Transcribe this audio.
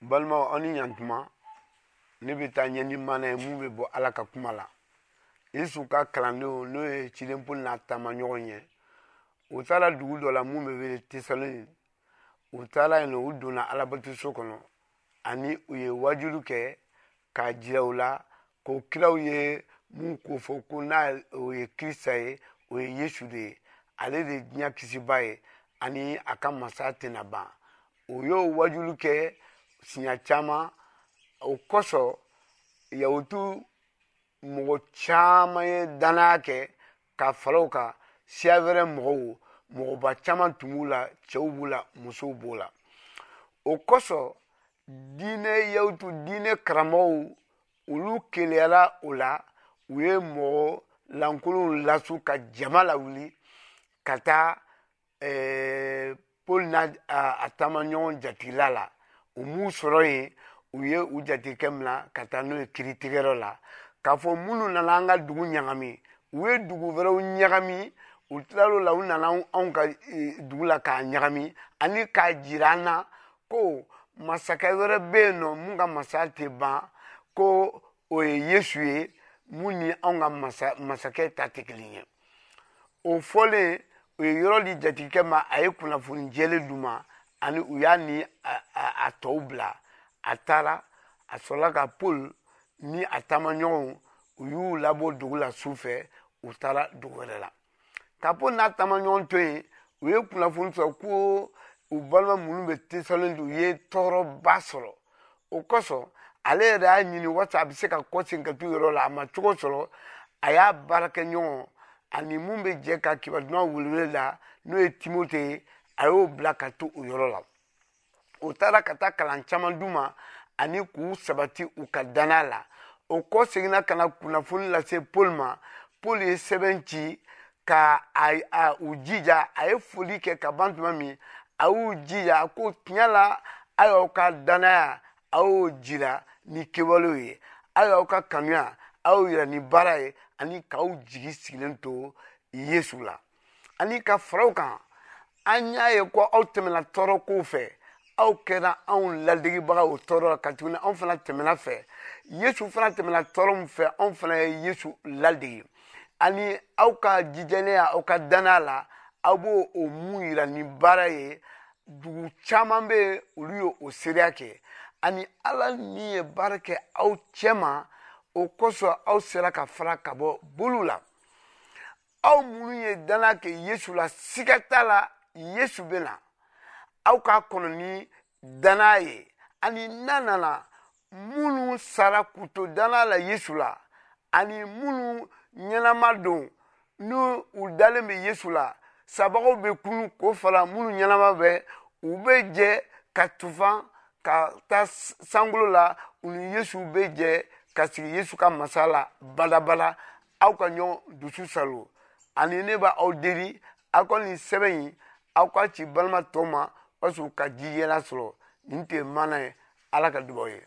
n balimaw aw ni ɲantuma ne bɛ taa ɲɛ ni mana ye mun bɛ bɔ ala ka kuma la yesu ka kalandenw n'o ye cidenpoli n'a taama ɲɔgɔn ye u taara dugu dɔ la mun bɛ wele tesaloni u taara yen nɔ u donna alabatoso kɔnɔ ani u ye waajuli kɛ k'a jira u la ko kiraw ye mun ko fɔ ko n'a o ye kirisa ye o ye yesu de ye ale de ye diɲɛ kisiba ye ani a ka masa tɛna ban o y'o wajulu kɛ siɲɛ caman o kosɔn yahutu mɔgɔ caman ye danaya kɛ ka fara o kan siya wɛrɛ mɔgɔw mɔgɔba caman tun b'u la cɛw b'u la musow b'o la o kosɔn diinɛ yahutu diinɛ karamɔgɔw olu keleyara o la u ye mɔgɔ lankolonw lasu ka jama lawuli ka taa eh, paul n'a a taama ɲɔgɔn jatigila la u m'u sɔrɔ yen u ye u jatigikɛ mina ka taa n'u ye kiritigɛyɔrɔ la k'a fɔ minnu nana an ka dugu ɲagami u ye dugu wɛrɛw ɲagami u tilal'o la u nana anw ka eh, dugu la k'a ɲagami ani k'a jira an na ko masakɛ wɛrɛ bɛ yen nɔ mun ka masaya tɛ ban ko o ye yesu ye mun ni anw ka masa masakɛ ta tɛ kelen ye o fɔlen u ye yɔrɔ di jatigikɛ ma a ye kunnafoni jɛlen d'u ma ani u y'a ni a tɔw bila a taara a sɔrɔla ka paul ni a taamaɲɔgɔnw u y'u labɔ dugu la su fɛ u taara dugu wɛrɛ la ka paul n'a taamaɲɔgɔn to yen u ye kunnafoni sɔrɔ ko u balima minnu bɛ tesalen don u ye tɔɔrɔba sɔrɔ o kosɔn ale yɛrɛ y'a ɲini wasa a bɛ se ka kɔsin ka t'u yɔrɔ la a ma cogo sɔrɔ a y'a baarakɛ ɲɔgɔn ani mun bɛ jɛ ka kibaduman wulili la n'o ye timote ye a y'o bila ka to o yɔrɔ la o taara ka taa kalan caman d'u ma ani k'u sabati u ka danna la o kɔ seginna ka na kunnafoni lase paul ma paul ye sɛbɛn ci ka a, a u jija a ye foli kɛ ka ban tuma min a y'u jija a ko tiɲɛ la a y'aw ka dannaya a y'o jira ni kewalew ye a y'aw ka kanuya a y'o yira ni baara ye ani k'aw jigi sigilen to yesu la ani ka faraw kan an y'a ye ko aw tɛmɛna tɔɔrɔ kow fɛ aw kɛra anw ladegebaga o tɔɔrɔ la katuguni anw fana tɛmɛna fɛ yesu fana tɛmɛna tɔɔrɔ min fɛ anw fana ye yesu ladege ani aw ka jijɛlenya aw ka danaya la aw b'o o mun yira ni baara ye dugu caman bɛ yen olu ye o seereya kɛ ani ala min ye baara kɛ aw cɛma o kosɔn aw sera ka fara ka bɔ bolo la aw minnu ye danna kɛ yesu la siga t'a la yesu bɛ na aw ka kɔnɔ ni danna ye ani n'a nana minnu sara k'u to danna la yesu la ani minnu ɲɛnama don n'u u dalen bɛ yesu la sabagaw bɛ kunu k'o fara minnu ɲɛnama bɛ u bɛ jɛ ka tufan ka taa sankolo la u ni yesu bɛ jɛ ka sigi yesu ka masa la badabada aw ka ɲɔgɔn dusu salo ani ne b'a aw deli aw ka nin sɛbɛn in aw ka ci balima tɔ ma walasa ka ji yɛlɛ sɔrɔ nin tɛ mana ye ala ka dubaw ye